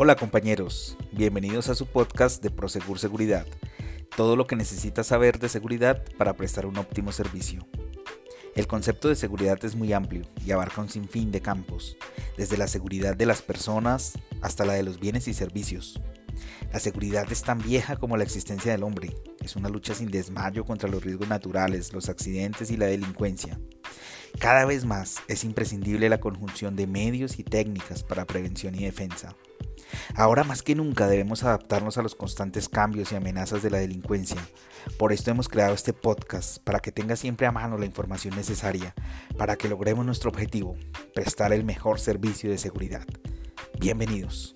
Hola compañeros, bienvenidos a su podcast de Prosegur Seguridad, todo lo que necesitas saber de seguridad para prestar un óptimo servicio. El concepto de seguridad es muy amplio y abarca un sinfín de campos, desde la seguridad de las personas hasta la de los bienes y servicios. La seguridad es tan vieja como la existencia del hombre, es una lucha sin desmayo contra los riesgos naturales, los accidentes y la delincuencia. Cada vez más es imprescindible la conjunción de medios y técnicas para prevención y defensa. Ahora más que nunca debemos adaptarnos a los constantes cambios y amenazas de la delincuencia. Por esto hemos creado este podcast, para que tenga siempre a mano la información necesaria, para que logremos nuestro objetivo, prestar el mejor servicio de seguridad. Bienvenidos.